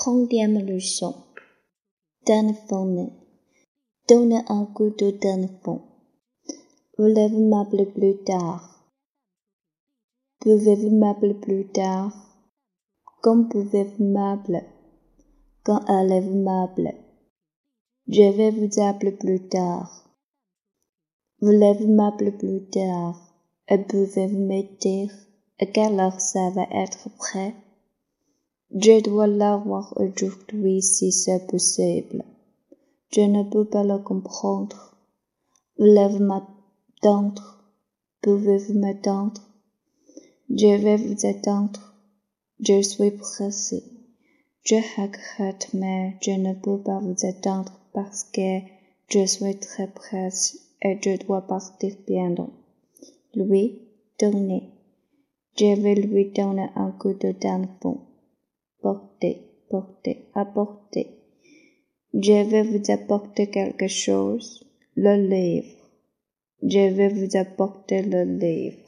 Trentième leçon. Téléphoner. Donner un coup de téléphone. Voulez-vous m'appeler plus tard? Pouvez-vous m'appeler plus tard? Quand pouvez-vous m'appeler? Quand allez-vous m'appeler? Je vais vous appeler plus tard. Voulez-vous m'appeler plus tard? Et pouvez-vous me dire à quelle heure ça va être prêt? Je dois l'avoir aujourd'hui si c'est possible. Je ne peux pas le comprendre. Voulez-vous m'attendre? Pouvez-vous m'attendre? Je vais vous attendre. Je suis pressé. Je regrette, mais je ne peux pas vous attendre parce que je suis très pressé et je dois partir bientôt. Lui, donner. Je vais lui donner un coup de téléphone porter, porter, apporter. Je vais vous apporter quelque chose, le livre. Je vais vous apporter le livre.